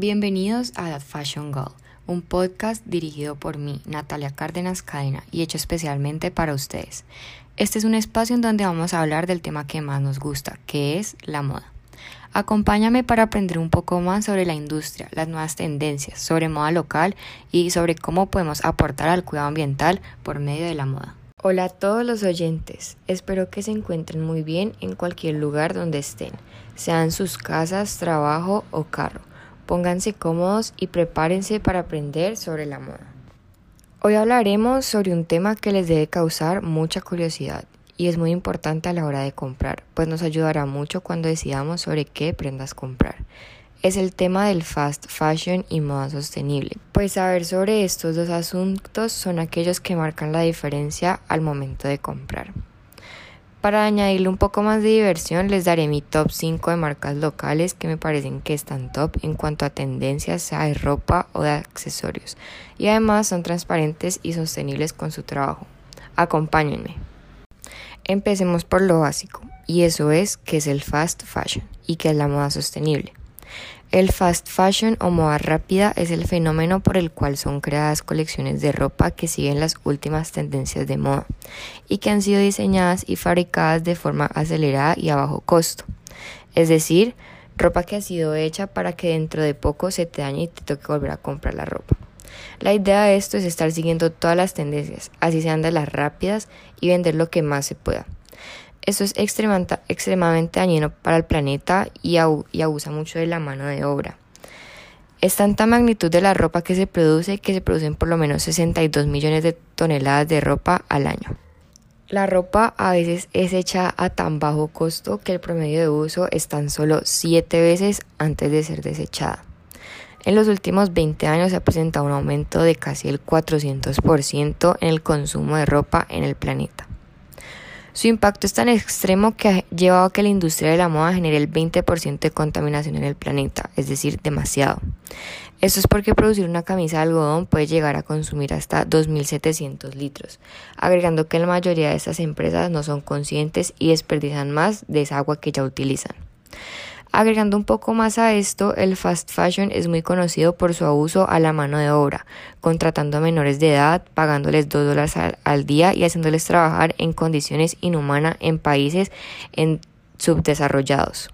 Bienvenidos a The Fashion Girl, un podcast dirigido por mí, Natalia Cárdenas Cadena, y hecho especialmente para ustedes. Este es un espacio en donde vamos a hablar del tema que más nos gusta, que es la moda. Acompáñame para aprender un poco más sobre la industria, las nuevas tendencias, sobre moda local y sobre cómo podemos aportar al cuidado ambiental por medio de la moda. Hola a todos los oyentes, espero que se encuentren muy bien en cualquier lugar donde estén, sean sus casas, trabajo o carro. Pónganse cómodos y prepárense para aprender sobre la moda. Hoy hablaremos sobre un tema que les debe causar mucha curiosidad y es muy importante a la hora de comprar, pues nos ayudará mucho cuando decidamos sobre qué prendas comprar. Es el tema del fast fashion y moda sostenible. Pues saber sobre estos dos asuntos son aquellos que marcan la diferencia al momento de comprar. Para añadirle un poco más de diversión, les daré mi top 5 de marcas locales que me parecen que están top en cuanto a tendencias, sea de ropa o de accesorios. Y además son transparentes y sostenibles con su trabajo. Acompáñenme. Empecemos por lo básico, y eso es qué es el fast fashion y qué es la moda sostenible. El fast fashion o moda rápida es el fenómeno por el cual son creadas colecciones de ropa que siguen las últimas tendencias de moda y que han sido diseñadas y fabricadas de forma acelerada y a bajo costo. Es decir, ropa que ha sido hecha para que dentro de poco se te dañe y te toque volver a comprar la ropa. La idea de esto es estar siguiendo todas las tendencias, así sean de las rápidas y vender lo que más se pueda. Esto es extremadamente dañino para el planeta y, abusa mucho de la mano de obra. Es tanta magnitud de la ropa que se produce que se producen por lo menos 62 millones de toneladas de ropa al año. La ropa a veces es hecha a tan bajo costo que el promedio de uso es tan solo 7 veces antes de ser desechada. En los últimos 20 años se ha presentado un aumento de casi el 400% en el consumo de ropa en el planeta. Su impacto es tan extremo que ha llevado a que la industria de la moda genere el 20% de contaminación en el planeta, es decir, demasiado. Esto es porque producir una camisa de algodón puede llegar a consumir hasta 2.700 litros, agregando que la mayoría de estas empresas no son conscientes y desperdician más de esa agua que ya utilizan. Agregando un poco más a esto, el fast fashion es muy conocido por su abuso a la mano de obra, contratando a menores de edad, pagándoles 2 dólares al, día y haciéndoles trabajar en condiciones inhumanas en países en subdesarrollados.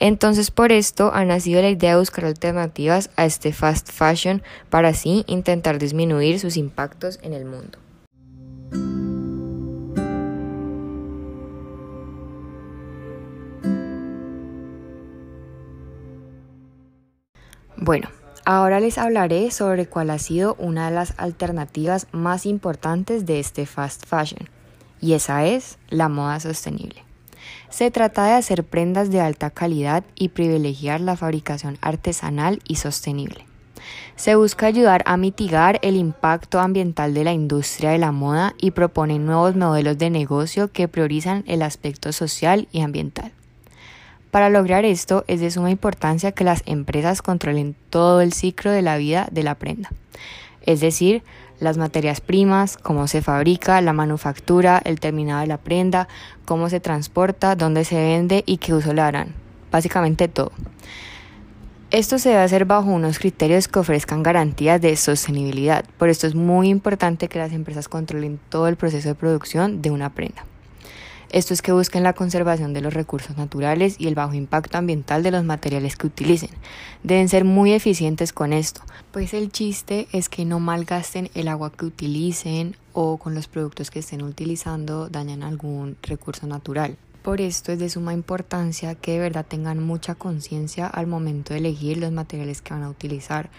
Entonces por esto ha nacido la idea de buscar alternativas a este fast fashion para así intentar disminuir sus impactos en el mundo. Bueno, ahora les hablaré sobre cuál ha sido una de las alternativas más importantes de este fast fashion, y esa es la moda sostenible. Se trata de hacer prendas de alta calidad y privilegiar la fabricación artesanal y sostenible. Se busca ayudar a mitigar el impacto ambiental de la industria de la moda y propone nuevos modelos de negocio que priorizan el aspecto social y ambiental. Para lograr esto es de suma importancia que las empresas controlen todo el ciclo de la vida de la prenda, es decir, las materias primas, cómo se fabrica, la manufactura, el terminado de la prenda, cómo se transporta, dónde se vende y qué uso le harán. Básicamente todo. Esto se debe hacer bajo unos criterios que ofrezcan garantías de sostenibilidad. Por esto es muy importante que las empresas controlen todo el proceso de producción de una prenda. Esto es que busquen la conservación de los recursos naturales y el bajo impacto ambiental de los materiales que utilicen. Deben ser muy eficientes con esto, pues el chiste es que no malgasten el agua que utilicen o con los productos que estén utilizando dañan algún recurso natural. Por esto es de suma importancia que de verdad tengan mucha conciencia al momento de elegir los materiales que van a utilizar,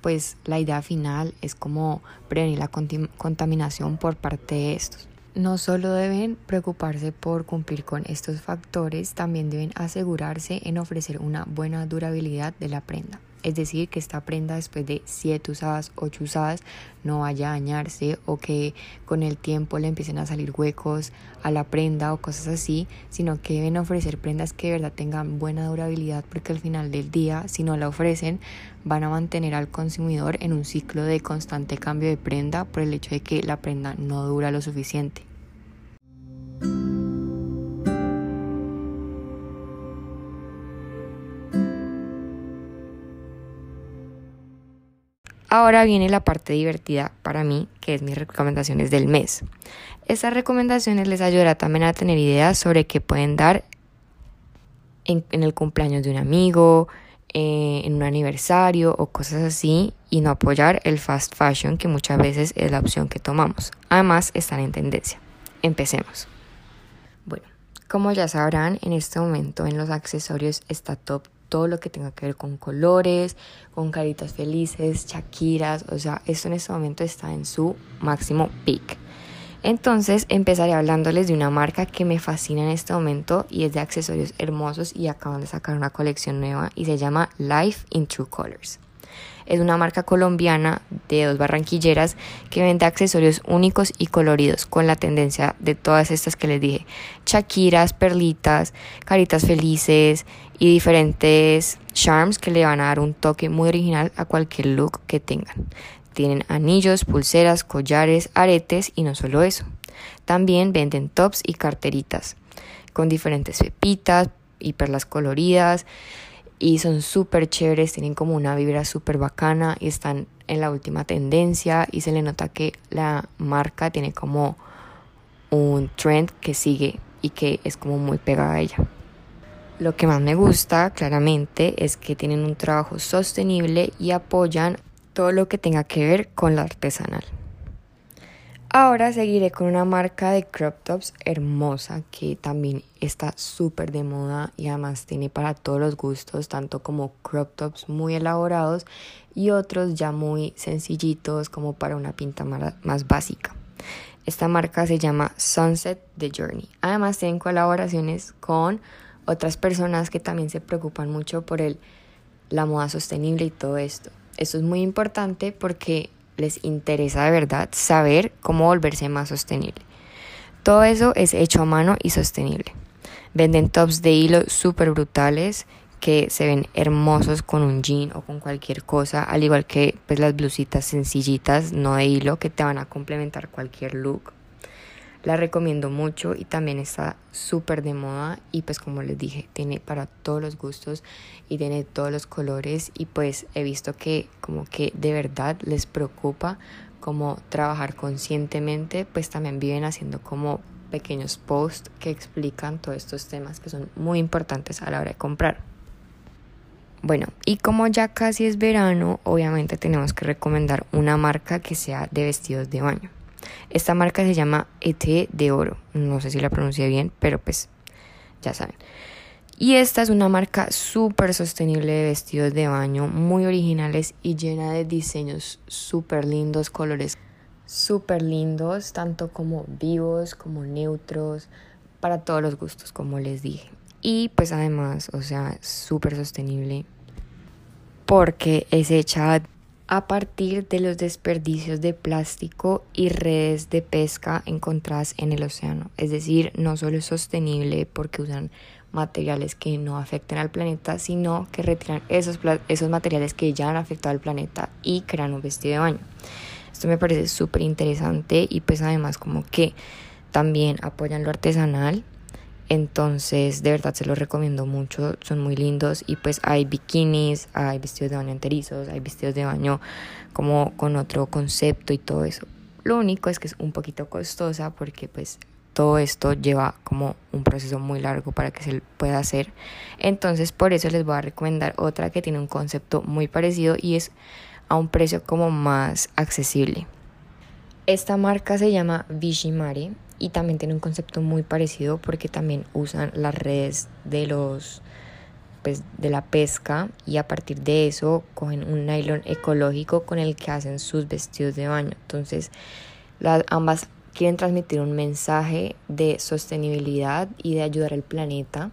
pues la idea final es como prevenir la contaminación por parte de estos. No solo deben preocuparse por cumplir con estos factores, también deben asegurarse en ofrecer una buena durabilidad de la prenda. Es decir, que esta prenda después de 7 usadas, 8 usadas, no vaya a dañarse o que con el tiempo le empiecen a salir huecos a la prenda o cosas así, sino que deben ofrecer prendas que de verdad tengan buena durabilidad porque al final del día, si no la ofrecen, van a mantener al consumidor en un ciclo de constante cambio de prenda por el hecho de que la prenda no dura lo suficiente. Ahora viene la parte divertida para mí, que es mis recomendaciones del mes. Estas recomendaciones les ayudará también a tener ideas sobre qué pueden dar en, el cumpleaños de un amigo, eh, en un aniversario o cosas así y no apoyar el fast fashion que muchas veces es la opción que tomamos. Además están en tendencia. Empecemos. Bueno, como ya sabrán, en este momento en los accesorios está top todo lo que tenga que ver con colores, con caritas felices, chaquiras, o sea, esto en este momento está en su máximo peak. Entonces empezaré hablándoles de una marca que me fascina en este momento y es de accesorios hermosos y acaban de sacar una colección nueva y se llama Life in True Colors. Es una marca colombiana de dos barranquilleras que vende accesorios únicos y coloridos con la tendencia de todas estas que les dije. Chaquiras, perlitas, caritas felices y diferentes charms que le van a dar un toque muy original a cualquier look que tengan. Tienen anillos, pulseras, collares, aretes y no solo eso. También venden tops y carteritas con diferentes pepitas y perlas coloridas y son súper chéveres, tienen como una vibra súper bacana y están en la última tendencia y se le nota que la marca tiene como un trend que sigue y que es como muy pegada a ella. Lo que más me gusta claramente es que tienen un trabajo sostenible y apoyan todo lo que tenga que ver con la artesanal. Ahora seguiré con una marca de crop tops hermosa que también está súper de moda y además tiene para todos los gustos, tanto como crop tops muy elaborados y otros ya muy sencillitos como para una pinta más básica. Esta marca se llama Sunset The Journey. Además tienen colaboraciones con otras personas que también se preocupan mucho por el, la moda sostenible y todo esto. Esto es muy importante porque les interesa de verdad saber cómo volverse más sostenible. Todo eso es hecho a mano y sostenible. Venden tops de hilo súper brutales que se ven hermosos con un jean o con cualquier cosa, al igual que pues, las blusitas sencillitas, no de hilo, que te van a complementar cualquier look. La recomiendo mucho y también está súper de moda y pues como les dije, tiene para todos los gustos y tiene todos los colores y pues he visto que como que de verdad les preocupa como trabajar conscientemente, pues también viven haciendo como pequeños posts que explican todos estos temas que son muy importantes a la hora de comprar. Bueno, y como ya casi es verano, obviamente tenemos que recomendar una marca que sea de vestidos de baño. Esta marca se llama ET de Oro. No sé si la pronuncié bien, pero pues ya saben. Y esta es una marca súper sostenible de vestidos de baño, muy originales y llena de diseños súper lindos, colores súper lindos, tanto como vivos como neutros, para todos los gustos, como les dije. Y pues además, o sea, súper sostenible porque es hecha a partir de los desperdicios de plástico y redes de pesca encontradas en el océano. Es decir, no solo es sostenible porque usan materiales que no afecten al planeta, sino que retiran esos, esos materiales que ya han afectado al planeta y crean un vestido de baño. Esto me parece súper interesante y pues además como que también apoyan lo artesanal entonces, de verdad se los recomiendo mucho, son muy lindos y pues hay bikinis, hay vestidos de baño enterizos, hay vestidos de baño como con otro concepto y todo eso. Lo único es que es un poquito costosa porque pues todo esto lleva como un proceso muy largo para que se pueda hacer. Entonces, por eso les voy a recomendar otra que tiene un concepto muy parecido y es a un precio como más accesible. Esta marca se llama Vishimari y también tiene un concepto muy parecido porque también usan las redes de los pues de la pesca y a partir de eso cogen un nylon ecológico con el que hacen sus vestidos de baño. Entonces, las ambas quieren transmitir un mensaje de sostenibilidad y de ayudar al planeta.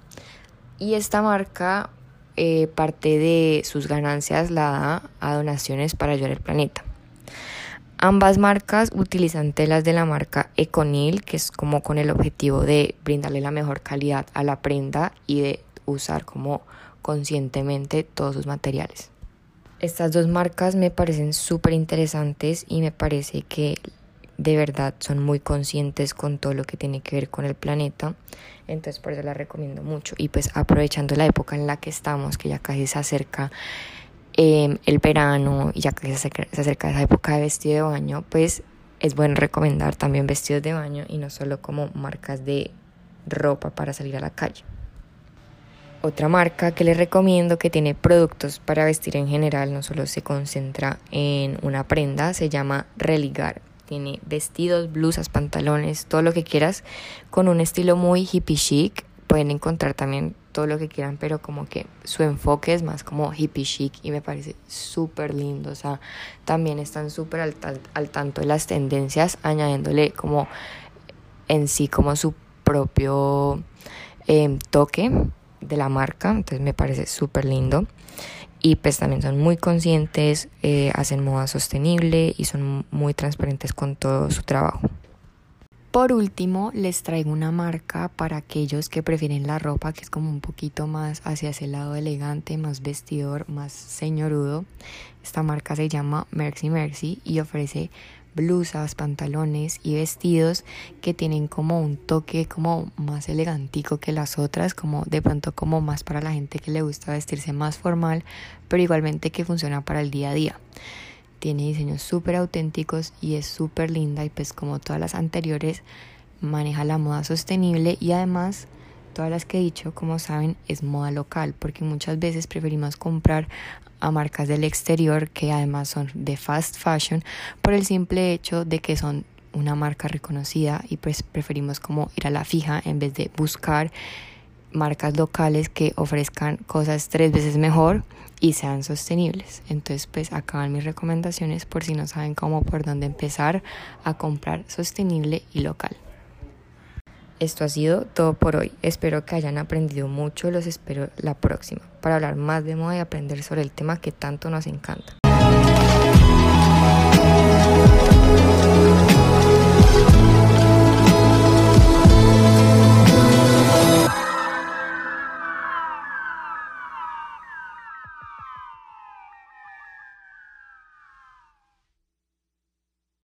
Y esta marca eh, parte de sus ganancias la da a donaciones para ayudar al planeta. Ambas marcas utilizan telas de la marca Econil, que es como con el objetivo de brindarle la mejor calidad a la prenda y de usar como conscientemente todos sus materiales. Estas dos marcas me parecen súper interesantes y me parece que de verdad son muy conscientes con todo lo que tiene que ver con el planeta. Entonces por eso las recomiendo mucho. Y pues aprovechando la época en la que estamos, que ya casi se acerca em, el verano, ya que se acerca, esa época de vestido de baño, pues es bueno recomendar también vestidos de baño y no solo como marcas de ropa para salir a la calle. Otra marca que les recomiendo que tiene productos para vestir en general, no solo se concentra en una prenda, se llama Religar. Tiene vestidos, blusas, pantalones, todo lo que quieras, con un estilo muy hippie chic. Pueden encontrar también todo lo que quieran, pero como que su enfoque es más como hippie chic y me parece súper lindo. O sea, también están súper al, al, tanto de las tendencias, añadiéndole como en sí como su propio em, toque de la marca, entonces me parece súper lindo. Y pues también son muy conscientes, eh, hacen moda sostenible y son muy transparentes con todo su trabajo. Por último, les traigo una marca para aquellos que prefieren la ropa que es como un poquito más hacia ese lado elegante, más vestidor, más señorudo. Esta marca se llama Mercy Mercy y ofrece blusas, pantalones y vestidos que tienen como un toque como más elegantico que las otras, como de pronto como más para la gente que le gusta vestirse más formal, pero igualmente que funciona para el día a día. Tiene diseños súper auténticos y es súper linda y pues como todas las anteriores maneja la moda sostenible y además todas las que he dicho, como saben, es moda local, porque muchas veces preferimos comprar a marcas del exterior que además son de fast fashion por el simple hecho de que son una marca reconocida y pues preferimos como ir a la fija en vez de buscar marcas locales que ofrezcan cosas tres veces mejor y sean sostenibles. Entonces pues acaban mis recomendaciones por si no saben cómo por dónde empezar a comprar sostenible y local. Esto ha sido todo por hoy. Espero que hayan aprendido mucho. Los espero la próxima para hablar más de moda y aprender sobre el tema que tanto nos encanta.